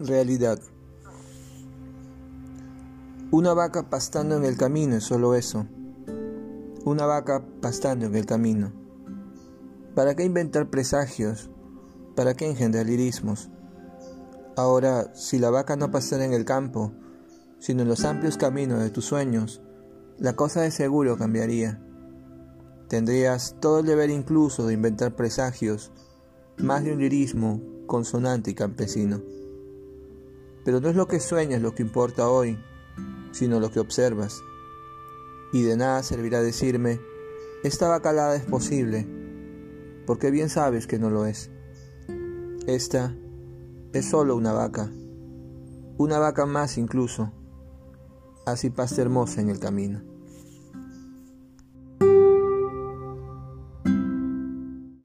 Realidad. Una vaca pastando en el camino es solo eso. Una vaca pastando en el camino. ¿Para qué inventar presagios? ¿Para qué engendrar lirismos? Ahora, si la vaca no pastara en el campo, sino en los amplios caminos de tus sueños, la cosa de seguro cambiaría. Tendrías todo el deber incluso de inventar presagios, más de un lirismo consonante y campesino. Pero no es lo que sueñas lo que importa hoy, sino lo que observas. Y de nada servirá decirme, esta bacalada es posible, porque bien sabes que no lo es. Esta es solo una vaca, una vaca más incluso, así pasta hermosa en el camino.